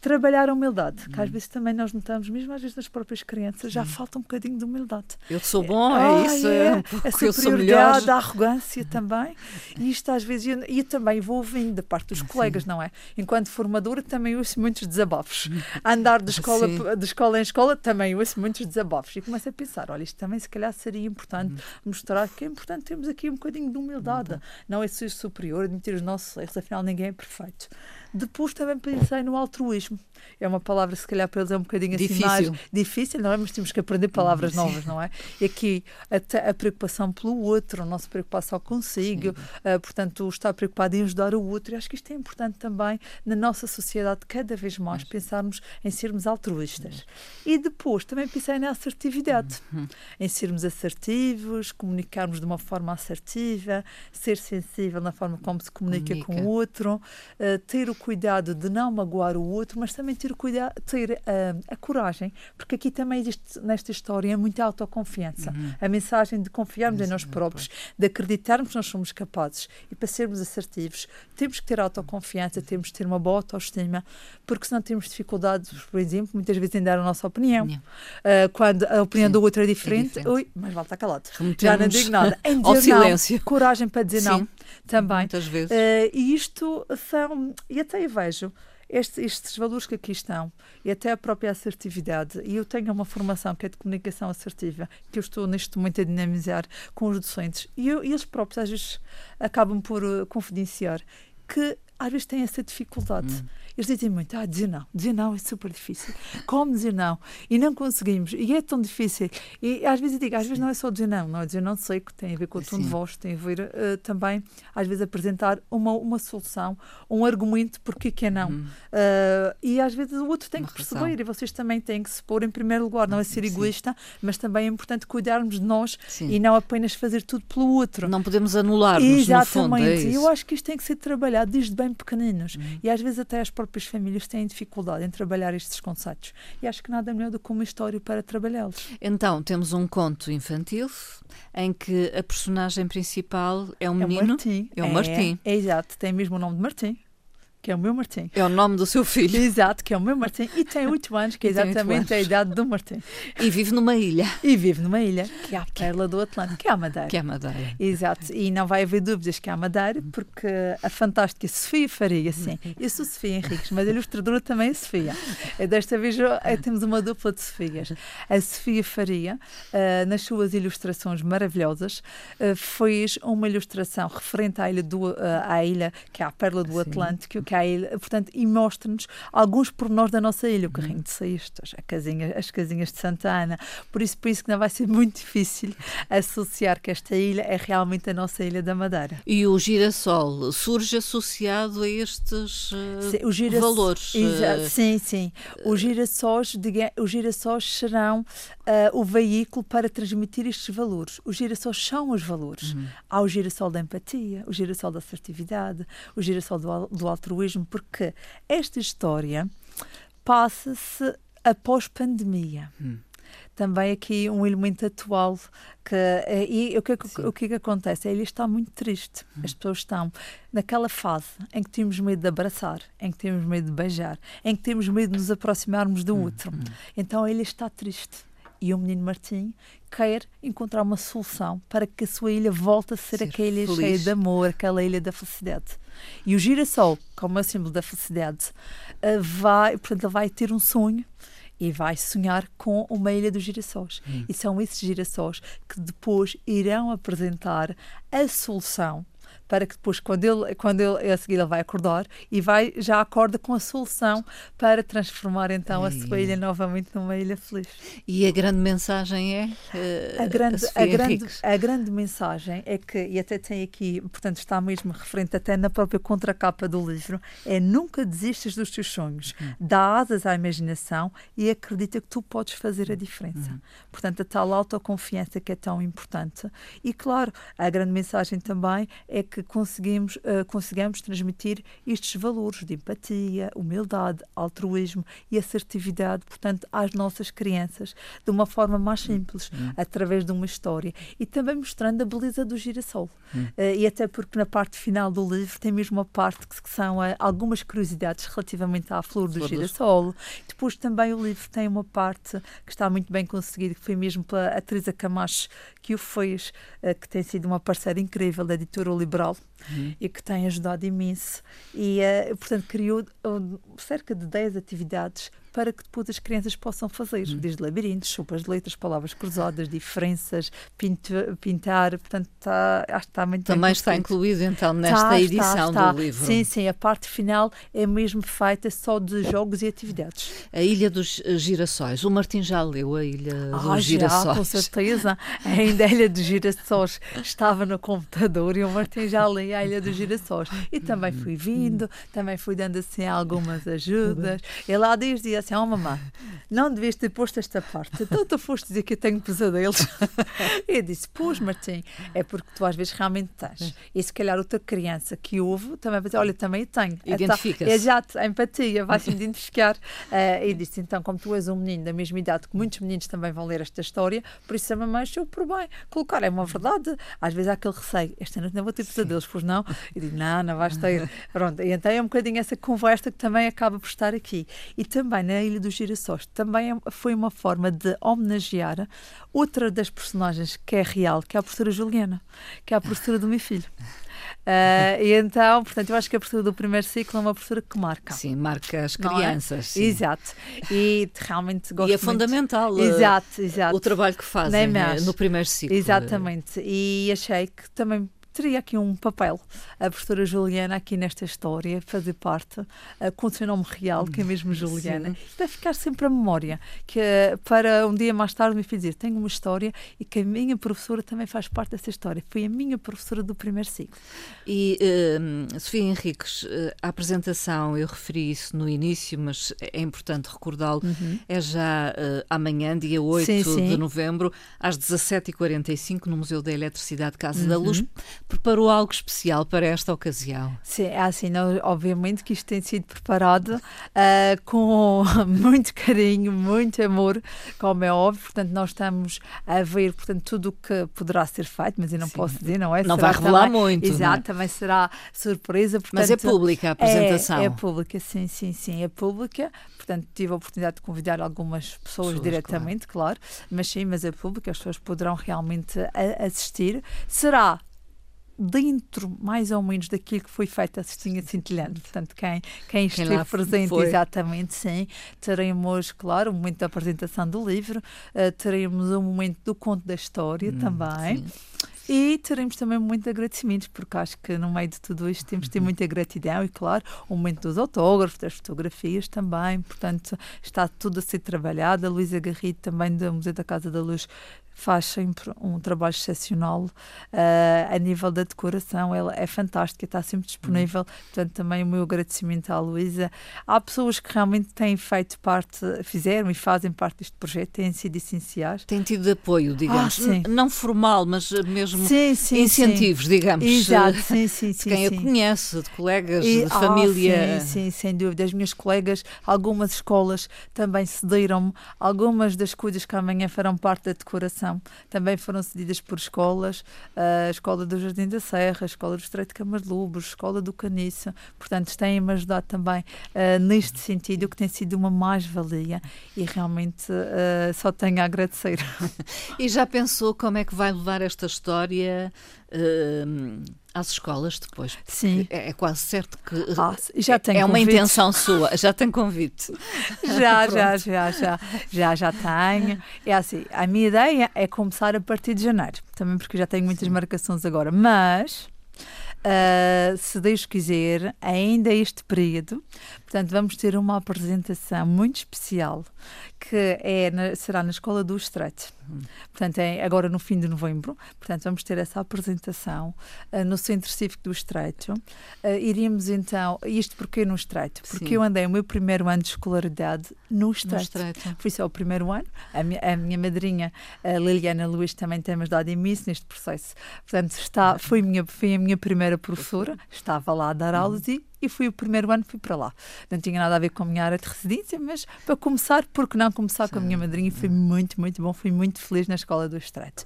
Trabalhar a humildade, que às hum. vezes também nós notamos, mesmo às vezes nas próprias crianças, já falta um bocadinho de humildade. Eu sou bom, é, é isso, é, é a superioridade, a arrogância também. E isto às vezes, e também vou ouvindo da parte dos colegas, não é? Enquanto formadora também ouço muitos desabafos. A andar de escola, de escola em escola também ouço muitos desabafos. E começo a pensar, olha, isto também se calhar seria importante hum. mostrar que é importante termos aqui um bocadinho de humildade. Não é ser superior, admitir os nossos erros, afinal ninguém é perfeito. Depois também pensei no altruísmo. É uma palavra, se calhar, para eles é um bocadinho assim difícil. mais difícil, não é? Mas temos que aprender palavras novas, não é? E aqui a, a preocupação pelo outro, a nossa preocupação consigo, uh, portanto, estar preocupado em ajudar o outro. E acho que isto é importante também na nossa sociedade, cada vez mais, pensarmos em sermos altruístas. E depois também pensei na assertividade, uhum. em sermos assertivos, comunicarmos de uma forma assertiva, ser sensível na forma como se comunica, comunica. com o outro, uh, ter o cuidado de não magoar o outro, mas também ter cuidado, ter uh, a coragem, porque aqui também existe nesta história muita autoconfiança. Uhum. A mensagem de confiarmos em nós próprios, de acreditarmos que nós somos capazes e para sermos assertivos, temos que ter autoconfiança, temos que ter uma boa autoestima, porque senão temos dificuldades, por exemplo, muitas vezes em dar a nossa opinião. Uh, quando a opinião Sim, do outro é diferente, é diferente. Ui, mas vale estar calado. Já não digo nada. <laughs> Em dizer silêncio. Não, coragem para dizer Sim, não também. Muitas vezes. Uh, e isto são, e até eu vejo, estes, estes, valores que aqui estão e até a própria assertividade. E eu tenho uma formação que é de comunicação assertiva, que eu estou neste momento a dinamizar com os docentes. E, eu, e eles próprios às vezes acabam por uh, confidenciar que às vezes têm essa dificuldade. Hum. Eles dizem muito, ah, dizer não, dizer não é super difícil. Como dizer não? E não conseguimos, e é tão difícil. E às vezes eu digo, às vezes não é só dizer não, não é dizer não sei que tem a ver com o tom de voz, tem a ver uh, também, às vezes, apresentar uma, uma solução, um argumento porque que é não. Uhum. Uh, e às vezes o outro tem uma que perceber, razão. e vocês também têm que se pôr em primeiro lugar, não é ser egoísta, mas também é importante cuidarmos de nós Sim. e não apenas fazer tudo pelo outro. Não podemos anular-nos, Exatamente. No fundo, é eu acho que isto tem que ser trabalhado desde bem pequeninos. Uhum. E às vezes até as próprias famílias têm dificuldade em trabalhar estes conceitos. E acho que nada melhor do que uma história para trabalhá-los. Então, temos um conto infantil em que a personagem principal é um menino. É o Martim. É o Martim. É, é, exato, tem mesmo o nome de Martim que é o meu Martim. É o nome do seu filho. Exato, que é o meu Martim. E tem 8 <laughs> anos, que é exatamente a idade do Martim. E vive numa ilha. E vive numa ilha, que é a perla do Atlântico, que é a Madeira. Que é a Madeira. Exato. E não vai haver dúvidas que é a Madeira, porque a fantástica Sofia Faria, sim. Eu sou Sofia Henriques, mas a ilustradora também é Sofia. Desta vez temos uma dupla de Sofias. A Sofia Faria, uh, nas suas ilustrações maravilhosas, uh, fez uma ilustração referente à ilha, do, uh, à ilha que é a perla do. Atlântico, que a ilha, portanto, e mostra-nos alguns pormenores da nossa ilha, o carrinho de cestas, a casinha, as casinhas de Santa Ana. Por isso, por isso que não vai ser muito difícil <laughs> associar que esta ilha é realmente a nossa ilha da Madeira. E o girassol surge associado a estes uh, sim, valores? Uh... Sim, sim. Os girassóis, os girassóis serão uh, o veículo para transmitir estes valores. Os girassóis são os valores. Uhum. Há o girassol da empatia, o girassol da assertividade, o girassol do, do altruísmo altruísmo, porque esta história passa-se após pandemia. Hum. Também aqui um elemento atual que eh, e o que, o que, que acontece? Ele está muito triste. Hum. As pessoas estão naquela fase em que temos medo de abraçar, em que temos medo de beijar, em que temos medo de nos aproximarmos do hum. outro. Hum. Então ele está triste e o menino Martim quer encontrar uma solução para que a sua ilha volte a ser, ser aquela ilha cheia de amor, aquela ilha da felicidade. E o girassol, como é o símbolo da felicidade, eh, vai, portanto, ele vai ter um sonho e vai sonhar com uma ilha dos girassóis. Hum. E são esses girassóis que depois irão apresentar a solução para que depois, quando ele, quando ele a seguir, ele vai acordar e vai, já acorda com a solução para transformar então a sua ilha novamente numa ilha feliz. E a grande mensagem é? Uh, a, grande, a, a grande, a grande mensagem é que, e até tem aqui, portanto, está mesmo referente até na própria contracapa do livro, é nunca desistas dos teus sonhos, hum. dá asas à imaginação e acredita que tu podes fazer a diferença. Hum. Portanto, a tal autoconfiança que é tão importante. E claro, a grande mensagem também é que que conseguimos, uh, consigamos transmitir estes valores de empatia, humildade, altruísmo e assertividade, portanto, às nossas crianças de uma forma mais simples, uhum. através de uma história e também mostrando a beleza do girassol. Uhum. Uh, e até porque na parte final do livro tem mesmo uma parte que, que são uh, algumas curiosidades relativamente à flor do girassol. Depois também o livro tem uma parte que está muito bem conseguida, que foi mesmo pela atriz Camacho que o fez, que tem sido uma parceira incrível da editora Liberal uhum. e que tem ajudado imenso. E, uh, portanto, criou uh, cerca de 10 atividades para que depois as crianças possam fazer, uhum. desde labirintos, sopas de letras, palavras cruzadas, diferenças, pintar, portanto, está, acho que está muito Também está incluído então nesta está, edição do livro. Sim, sim, a parte final é mesmo feita só de jogos e atividades. A Ilha dos Girassóis, o Martim já leu a Ilha ah, dos Girassóis? Já, com certeza, ainda a Ilha dos Girassóis estava no computador e o Martim já leu a Ilha dos Girassóis. E também fui vindo, também fui dando assim algumas ajudas. Ele lá dizia assim, oh mamãe, não devias ter posto esta parte. Então tu foste dizer que eu tenho pesadelos. eu disse, pois Martim, é porque tu às vezes realmente tens. E se calhar outra criança que ouve também vai dizer, olha, também tenho. Identifica-se. Exato, a empatia, vai-se identificar. Uh, e disse, então, como tu és um menino da mesma idade, que muitos meninos também vão ler esta história, por isso a mamãe achou por bem colocar. É uma verdade. Às vezes há aquele receio, esta noite não vou ter pesadelos, pois não? E digo, não, não vais ter. Pronto, e então é um bocadinho essa conversa que também acaba por estar aqui. E também na Ilha dos Girassóis, também é, foi uma forma de homenagear outra das personagens que é real, que é a professora Juliana, que é a professora do meu filho. Uh, <laughs> e então, portanto, eu acho que a professora do primeiro ciclo é uma professora que marca. Sim, marca as é? crianças. É? Exato. E realmente gosto E é muito. fundamental uh, exato, exato. o trabalho que fazem uh, no primeiro ciclo. Exatamente. E achei que também teria aqui um papel a professora Juliana aqui nesta história, fazer parte, uh, com o seu nome real, que é mesmo <laughs> Juliana, para ficar sempre a memória, que uh, para um dia mais tarde me fiz dizer, tenho uma história e que a minha professora também faz parte dessa história. Foi a minha professora do primeiro ciclo. E, uh, Sofia Henriques, a apresentação, eu referi isso no início, mas é importante recordá-lo, uhum. é já amanhã, dia 8 sim, sim. de novembro, às 17h45, no Museu da Eletricidade Casa uhum. da Luz, preparou algo especial para esta ocasião. Sim, é assim, não, obviamente que isto tem sido preparado uh, com <laughs> muito carinho, muito amor, como é óbvio, portanto nós estamos a ver portanto, tudo o que poderá ser feito, mas eu não Sim. posso dizer, não é? Não será vai revelar também, muito. Exato, é? também será surpresa. Portanto, mas é pública a apresentação? É, é, pública, sim, sim, sim, é pública, portanto tive a oportunidade de convidar algumas pessoas, pessoas diretamente, claro. claro. mas sim, mas é pública, as pessoas poderão realmente assistir. Será dentro, mais ou menos, daquilo que foi feito a Cestinha Cintilhante. Portanto, quem, quem esteve presente, foi. exatamente, sim, teremos, claro, um momento da apresentação do livro, uh, teremos um momento do conto da história hum, também. Sim. E teremos também muito agradecimentos, porque acho que no meio de tudo isto temos de ter uhum. muita gratidão e, claro, o momento dos autógrafos, das fotografias também. Portanto, está tudo a ser trabalhado. A Luísa Garrido, também do Museu da Casa da Luz, faz sempre um trabalho excepcional uh, a nível da decoração. Ela é fantástica, está sempre disponível. Uhum. Portanto, também o meu agradecimento à Luísa. Há pessoas que realmente têm feito parte, fizeram e fazem parte deste projeto, têm sido essenciais. Têm tido apoio, digamos, ah, não formal, mas mesmo sim, sim, incentivos, sim. digamos. Exato, sim, sim, <laughs> de quem a conhece, de colegas, e, de família. Ah, sim, sim, sem dúvida. As minhas colegas, algumas escolas também cederam-me algumas das coisas que amanhã farão parte da decoração também foram cedidas por escolas, a Escola do Jardim da Serra, a Escola do Estreito de Câmara de Lubos, a Escola do Caniça, portanto têm-me ajudado também uh, neste sentido, que tem sido uma mais-valia. E realmente uh, só tenho a agradecer. <laughs> e já pensou como é que vai levar esta história uh, às escolas depois. Sim. É, é, quase certo que ah, já tem é uma intenção sua, já tem convite. <laughs> já, <laughs> já, já, já, já, já tenho. É assim, a minha ideia é começar a partir de janeiro, também porque já tenho muitas Sim. marcações agora, mas Uh, se Deus quiser, ainda este período. Portanto, vamos ter uma apresentação muito especial que é na, será na Escola do Estreito. Uhum. Portanto, é agora no fim de novembro. Portanto, vamos ter essa apresentação uh, no Centro Cívico do Estreito. Uh, iríamos então, isto porque no Estreito? Porque Sim. eu andei o meu primeiro ano de escolaridade no Estreito. No estreito. Foi só o primeiro ano. A minha, a minha madrinha, a Liliana Luís, também tem-me ajudado imenso neste processo. Portanto, está, foi, minha, foi a minha primeira professora, estava lá a dar aulas uhum. e e fui o primeiro ano fui para lá. Não tinha nada a ver com a minha área de residência, mas para começar, porque não começar Sim. com a minha madrinha? Foi muito, muito bom, fui muito feliz na Escola do Estreito.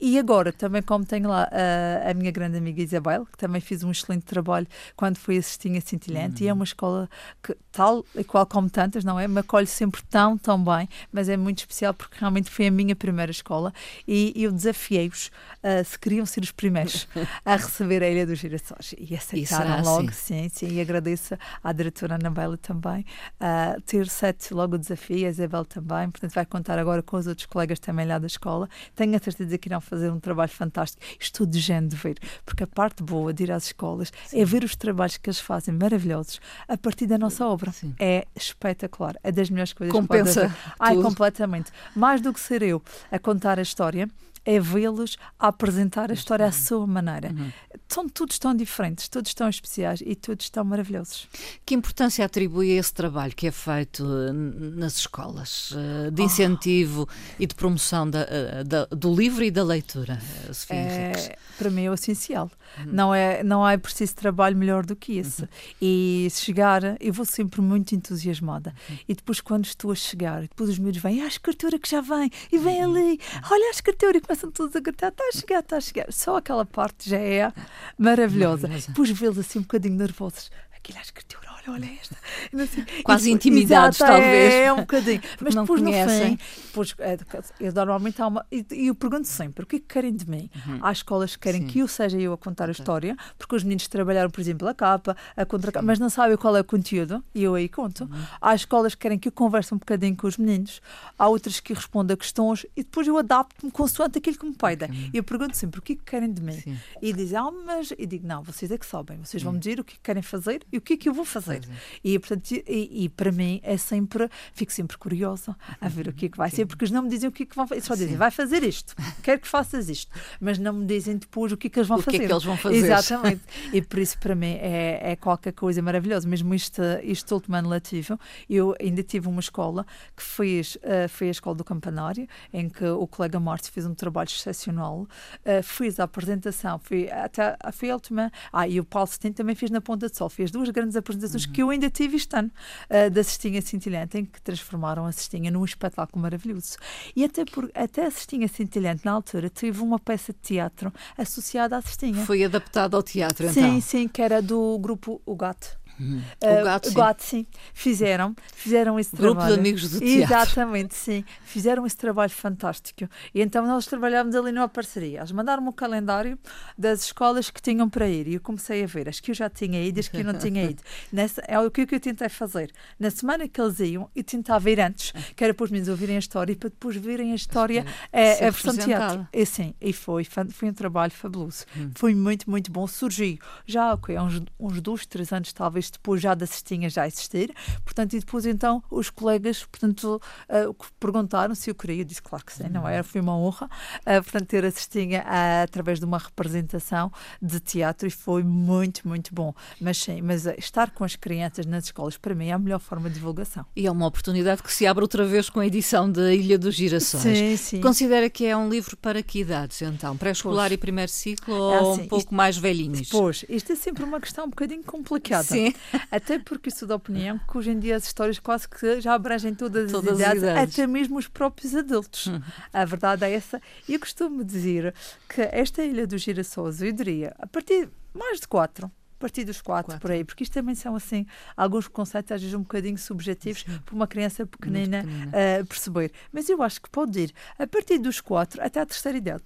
E agora, também como tenho lá a, a minha grande amiga Isabel, que também fiz um excelente trabalho quando fui assistir a Cintilhante, e é uma escola que, tal e qual como tantas, não é? Me acolhe sempre tão, tão bem, mas é muito especial porque realmente foi a minha primeira escola e eu desafiei-os uh, se queriam ser os primeiros <laughs> a receber a Ilha dos Girassóis. E aceitaram logo, assim. sim, sim e agradeço à diretora Anabela também, uh, ter sete logo o desafio, a Isabel também, portanto vai contar agora com os outros colegas também lá da escola. Tenho a certeza que irão fazer um trabalho fantástico. Estou de género de ver, porque a parte boa de ir às escolas Sim. é ver os trabalhos que eles fazem maravilhosos a partir da nossa obra. Sim. É espetacular, é das melhores coisas Compensa que pode Ai, completamente. Mais do que ser eu a contar a história, é vê-los a apresentar a história à sua maneira. Uhum. São todos tão diferentes, todos tão especiais e todos tão maravilhosos. Que importância atribui a esse trabalho que é feito eh, nas escolas eh, de incentivo oh. e de promoção da, eh, da, do livro e da leitura, Sofia é, Para mim é o essencial. Uhum. Não, é, não é preciso trabalho melhor do que esse. Uhum. E chegar, eu vou sempre muito entusiasmada. Uhum. E depois, quando estou a chegar, depois os meus vêm, ah, a escritura que já vem, e vem uhum. ali, olha a escritura, e começam todos a gritar, está a chegar, está a chegar. Só aquela parte já é maravilhosa. maravilhosa. Depois vê-los assim um bocadinho nervosos. Aquilo é a escritura olha, olha esta. <laughs> Quase e, intimidados, exato, talvez. É, um bocadinho. Mas depois conhecem. no fim, depois, é, eu normalmente há uma. E eu pergunto sempre: o que é que querem de mim? Uhum. Há escolas que querem Sim. que eu seja eu a contar a história, porque os meninos trabalharam, por exemplo, a capa, a contra mas não sabem qual é o conteúdo, e eu aí conto. Uhum. Há escolas que querem que eu converse um bocadinho com os meninos, há outras que respondam a questões e depois eu adapto-me consoante aquilo que me pedem. E eu pergunto sempre: o que é que querem de mim? Sim. E dizem, ah, mas. E digo, não, vocês é que sabem, vocês vão me dizer o que querem fazer e o que é que eu vou fazer fazer. E, portanto, e, e, para mim é sempre, fico sempre curiosa a ver o que é que vai ser, porque eles não me dizem o que é que vão fazer. Só dizem, vai fazer isto, quero que faças isto, mas não me dizem depois o que é que eles vão o fazer. O que é que eles vão fazer. Exatamente. e por isso, para mim, é, é qualquer coisa maravilhosa. Mesmo isto, isto último ano letivo, eu ainda tive uma escola que fez, uh, foi a escola do Campanário, em que o colega Márcio fez um trabalho excepcional, uh, fez a apresentação, foi até a última. Ah, e o Paulo Setim também fez na Ponta de Sol, fez duas grandes apresentações uhum. que eu ainda tive este ano, uh, da Cestinha Cintilhante, em que transformaram a Cestinha num espetáculo maravilhoso. E até, por, até a Cestinha Cintilhante, na altura, teve uma peça de teatro associada à Cestinha. Foi adaptada ao teatro, então? Sim, sim, que era do grupo O Gato. Hum. Uh, o gato, sim. Fizeram, fizeram esse Grupo trabalho. de amigos do teatro. Exatamente, sim. Fizeram esse trabalho fantástico. E então nós trabalhámos ali numa parceria. Eles mandaram-me o calendário das escolas que tinham para ir. E eu comecei a ver as que eu já tinha ido e as que eu não tinha <laughs> ido. Nessa, é o que eu tentei fazer. Na semana que eles iam, eu tentava ir antes, que era para os meninos ouvirem a história e para depois verem a história, é, a versão teatro. E sim, e foi, foi um trabalho fabuloso. Hum. Foi muito, muito bom. Surgiu já, ok, uns, uns dois, três anos talvez depois já da cestinha já existir, portanto, e depois então os colegas, portanto, uh, perguntaram se eu queria, eu disse claro que sim, não é? Foi uma honra, uh, portanto, ter a cestinha uh, através de uma representação de teatro e foi muito, muito bom. Mas sim, mas estar com as crianças nas escolas, para mim, é a melhor forma de divulgação. E é uma oportunidade que se abre outra vez com a edição da Ilha dos Girassóis. Sim, sim. Considera que é um livro para que idades, então? Pré-escolar e primeiro ciclo é ou assim, um pouco isto, mais velhinhos? Pois, isto é sempre uma questão um bocadinho complicada. Sim. <laughs> Até porque sou da opinião que hoje em dia as histórias quase que já abrangem todas, todas as, idades, as idades, até mesmo os próprios adultos. Uhum. A verdade é essa. E eu costumo dizer que esta Ilha dos Girassóis, eu diria, a partir mais de quatro, partir dos quatro, quatro, por aí, porque isto também são assim alguns conceitos às vezes um bocadinho subjetivos Sim. para uma criança pequenina. Uh, perceber. Mas eu acho que pode ir a partir dos quatro até à terceira idade.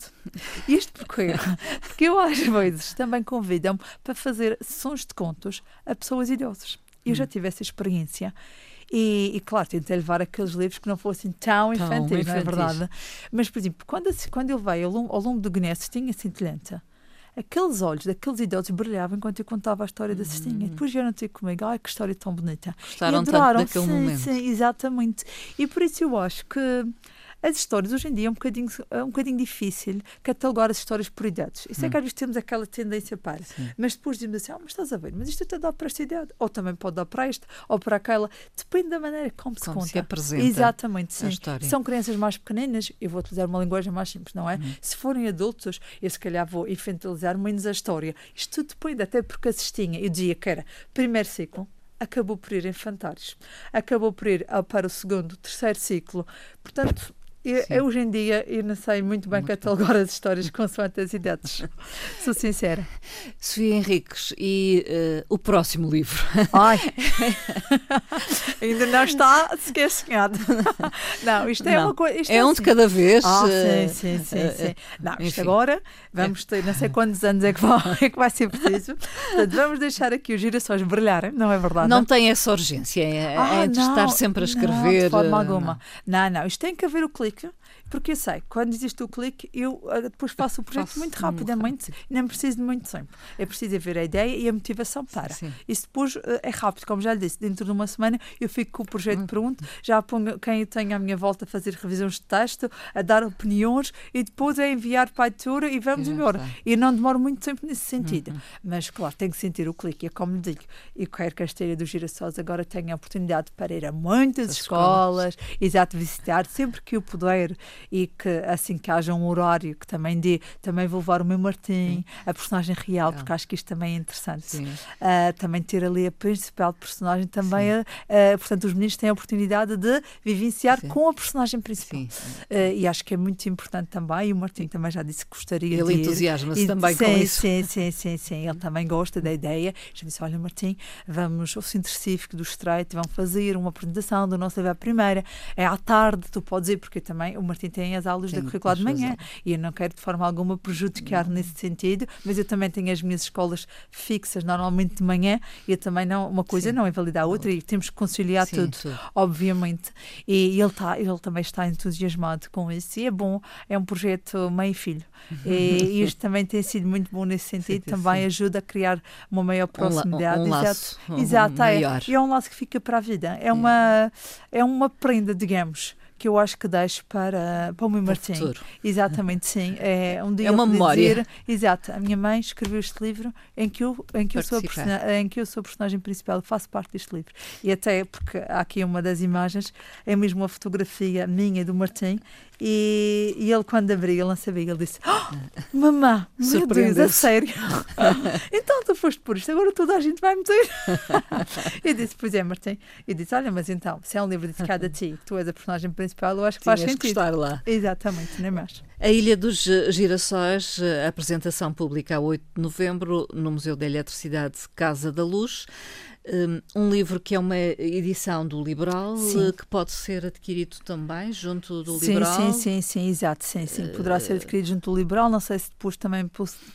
Isto porque, <laughs> porque eu às vezes também convidam para fazer sessões de contos a pessoas idosas. Eu já hum. tive essa experiência. E, e, claro, tentei levar aqueles livros que não fossem tão, tão infantis, infantis, não é verdade? Mas, por exemplo, quando, quando ele veio ao longo, ao longo do Guinness, tinha cintilhante. Aqueles olhos daqueles idosos brilhavam enquanto eu contava a história da cestinha. E hum. depois vieram ter comigo, ai que história tão bonita. Gostaram e adoraram, tanto daquele sim, momento. Sim, exatamente. E por isso eu acho que as histórias hoje em dia é um bocadinho, é um bocadinho difícil catalogar as histórias por idades. Isso hum. é que às vezes temos aquela tendência para. Sim. Mas depois dizemos assim, ah, mas estás a ver, mas isto até dá para esta idade. Ou também pode dar para esta, ou para aquela. Depende da maneira como, como se conta. se apresenta Exatamente, sim. São crianças mais pequeninas, eu vou utilizar uma linguagem mais simples, não é? Hum. Se forem adultos, eu se calhar vou infantilizar menos a história. Isto tudo depende, até porque assistinha, eu dizia que era primeiro ciclo, acabou por ir infantários. Acabou por ir para o segundo, terceiro ciclo. Portanto, eu, hoje em dia eu não sei muito bem muito catalogar bom. as histórias consoante as idades. <laughs> Sou sincera. Sofia Henriques, e uh, o próximo livro? Ai! <laughs> Ainda não está sequer sonhado. <laughs> Não, isto é não. uma coisa. É, é um assim. de cada vez. Ah, uh, sim, sim, sim. sim. Não, isto enfim. agora vamos ter, não sei quantos anos é que vai, é que vai ser preciso. Portanto, vamos deixar aqui os girassóis brilharem, não é verdade? Não, não? tem essa urgência, é, ah, é de não, estar sempre a escrever. Não, de forma alguma. Não, não, isto tem que haver o clique stukken. Porque eu sei, quando existe o clique, eu uh, depois faço o projeto faço muito rapidamente e não preciso de muito tempo. É preciso ver a ideia e a motivação para. Sim. Isso depois uh, é rápido, como já lhe disse, dentro de uma semana eu fico com o projeto hum. pronto, já ponho quem eu tenho à minha volta a fazer revisões de texto, a dar opiniões e depois é enviar para a editora e vamos embora. E não demoro muito tempo nesse sentido. Uhum. Mas, claro, tem que sentir o clique. É como lhe digo, eu quero que a Esteira dos Girassóis agora tenha a oportunidade para ir a muitas escolas, escolas, exato, visitar sempre que eu puder e que assim que haja um horário que também dê, também vou levar o meu Martim, a personagem real, porque acho que isto também é interessante. Uh, também ter ali a principal personagem, também, uh, portanto, os meninos têm a oportunidade de vivenciar Sim. com a personagem principal. Uh, e acho que é muito importante também, e o Martim também já disse que gostaria ele entusiasma-se também sim, com isso. Sim, sim, sim, sim, ele também gosta da ideia. Já disse, olha Martim, vamos ao Centro Cívico do Estreito, vamos fazer uma apresentação do nosso à primeira, é à tarde, tu podes ir, porque também o Martim tem as aulas da curricular de manhã e eu não quero de forma alguma prejudicar nesse sentido, mas eu também tenho as minhas escolas fixas normalmente de manhã e eu também não, uma coisa Sim. não invalida a outra e temos que conciliar Sim, tudo, tudo, obviamente. E ele, tá, ele também está entusiasmado com isso e é bom, é um projeto mãe-filho. E <laughs> isto também tem sido muito bom nesse sentido, sim, também sim. ajuda a criar uma maior proximidade. Um, um, um laço Exato, Exato é. E é um laço que fica para a vida. É uma, é uma prenda, digamos que eu acho que deixo para, para o meu Martim. Exatamente, sim. <laughs> É, um dia é uma memória. Dizer, exato. A minha mãe escreveu este livro em que eu, em que eu, sou, a em que eu sou a personagem principal, faço parte deste livro. E até porque há aqui uma das imagens, é mesmo uma fotografia minha do Martim, e, e, ele, quando abriu, ele não sabia, ele disse: oh, Mamã, meu Deus, a sério? <laughs> então tu foste por isto, agora toda a gente vai meter. <laughs> e disse: Pois é, Martim. E disse: Olha, mas então, se é um livro dedicado a ti, que tu és a personagem principal, eu acho que Tinhas faz sentido. estar lá. Exatamente, nem mais. A Ilha dos Girassóis, a apresentação pública a 8 de novembro no Museu da Eletricidade Casa da Luz. Hum, um livro que é uma edição do Liberal, sim. que pode ser adquirido também junto do sim, Liberal. Sim, sim, sim, exato. Sim, sim. Poderá ser adquirido junto do Liberal. Não sei se depois também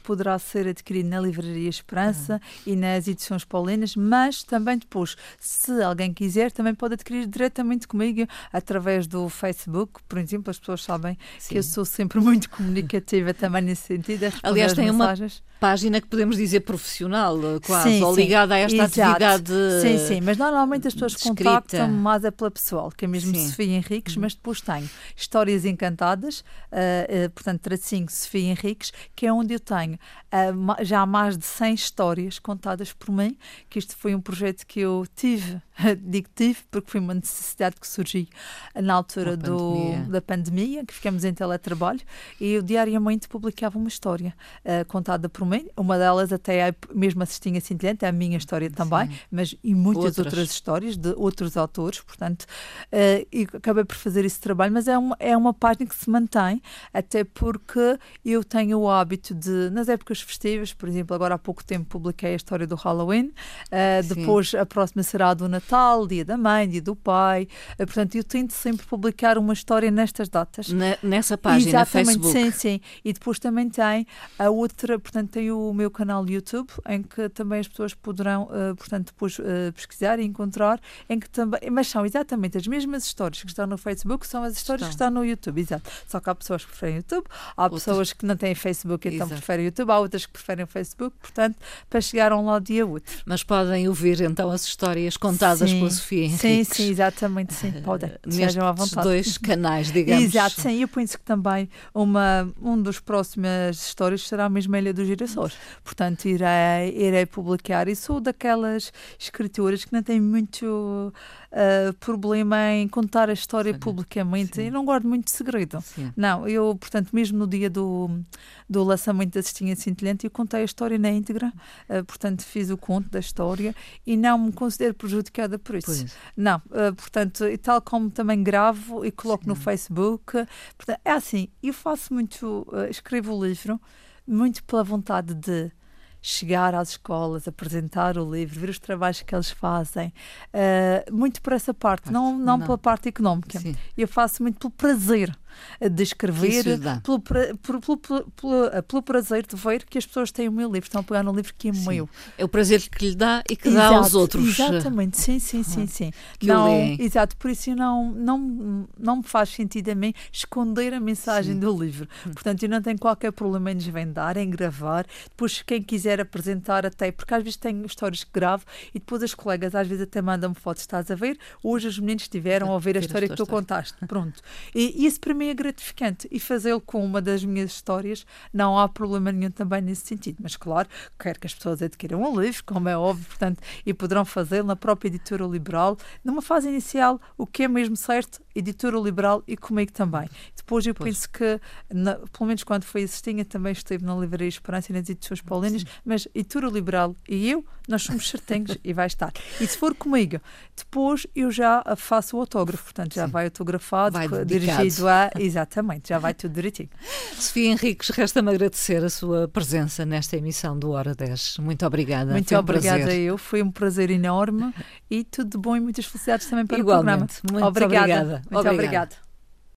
poderá ser adquirido na Livraria Esperança uhum. e nas edições paulinas, mas também depois, se alguém quiser, também pode adquirir diretamente comigo através do Facebook. Por exemplo, as pessoas sabem sim. que eu sou sempre <laughs> muito comunicativa também nesse sentido. Aliás, tem mensagens. uma página que podemos dizer profissional, quase, sim, ou ligada a esta Exato. atividade. Sim, sim, mas normalmente as pessoas contactam mais é pela pessoal, que é mesmo sim. Sofia Henriques, mas depois tenho Histórias Encantadas, uh, uh, portanto, tracinho Sofia Henriques, que é onde eu tenho uh, já mais de 100 histórias contadas por mim, que isto foi um projeto que eu tive, digo tive, porque foi uma necessidade que surgiu na altura do, da pandemia, que ficamos em teletrabalho, e eu diariamente publicava uma história contada por mim, uma delas até é mesmo a Cestinha Cintilhante, é a minha história também, Sim. mas e muitas outras. outras. histórias de outros autores, portanto, uh, e acabei por fazer esse trabalho, mas é uma, é uma página que se mantém, até porque eu tenho o hábito de, nas épocas festivas, por exemplo, agora há pouco tempo publiquei a história do Halloween, uh, depois a próxima será do Natal, dia da mãe, dia do pai, uh, portanto, eu tento sempre publicar uma história nestas datas. Na, nessa página, Exatamente, Facebook. sim, sim. E depois também tem a outra, portanto, tem o meu canal YouTube, em que também as pessoas poderão, uh, portanto, depois uh, pesquisar e encontrar, em que também, mas são exatamente as mesmas histórias que estão no Facebook, são as histórias estão. que estão no YouTube, exato. Só que há pessoas que preferem YouTube, há outras. pessoas que não têm Facebook e então preferem YouTube, há outras que preferem Facebook, portanto, para chegar a um lado e a outro. Mas podem ouvir então as histórias contadas sim. pela Sofia Henriques. Sim, sim, exatamente, sim, <laughs> podem. Nestes à vontade. dois canais, digamos. Exato, sim, eu penso que também uma, um dos próximas histórias será mesmo a Ilha dos Girassóis. Portanto, irei, irei publicar. E sou daquelas escritoras que não têm muito uh, problema em contar a história Sim. publicamente. Sim. Eu não guardo muito segredo. Sim. Não, eu, portanto, mesmo no dia do, do lançamento da Cestinha Cintilhante, eu contei a história na íntegra, uh, portanto, fiz o conto da história e não me considero prejudicada por isso. Pois. Não, uh, portanto, e tal como também gravo e coloco no Facebook. Portanto, é assim, eu faço muito, escrevo o livro muito pela vontade de chegar às escolas, apresentar o livro, ver os trabalhos que eles fazem, uh, muito por essa parte, não, não, não, pela parte económica. Sim. Eu faço muito pelo prazer de escrever, pelo, pelo, pelo, eh, pelo, prazer de ver que as pessoas têm o meu livro, estão a pegar no livro que é sim. meu. É o prazer que lhe dá e que dá aos outros. Exatamente, sim, sim, sim, sim. Que não, exato, por isso não, não, não me faz sentido a mim esconder a mensagem sim. do livro. Hum. Portanto, eu não tenho qualquer problema em desvendar, em gravar. Depois, quem quiser apresentar até, porque às vezes tenho histórias que gravo e depois as colegas às vezes até mandam-me fotos, estás a ver? Hoje os meninos estiveram <laughs> a ver a história que tu contaste. <laughs> Pronto. E, e isso para mim é gratificante. E fazê-lo com uma das minhas histórias, não há problema nenhum também nesse sentido. Mas claro, quero que as pessoas adquiram um livro, como é óbvio, portanto, e poderão fazê-lo na própria editora liberal, numa fase inicial, o que é mesmo certo, editora liberal e comigo também. Depois eu pois. penso que, na, pelo menos quando foi a Cestinha, também esteve na Livraria Esperança e nas edições paulinas, mas editora liberal e eu, nós somos certinhos <laughs> e vai estar. E se for comigo, depois eu já faço o autógrafo, portanto já Sim. vai autografado, vai dirigido a. <laughs> Exatamente, já vai tudo direitinho. Sofia Henriques, resta-me agradecer a sua presença nesta emissão do Hora 10. Muito obrigada. Muito um obrigada prazer. eu, foi um prazer enorme <laughs> e tudo de bom e muitas felicidades também para Igualmente. o programa. Muito obrigada. Muito obrigada.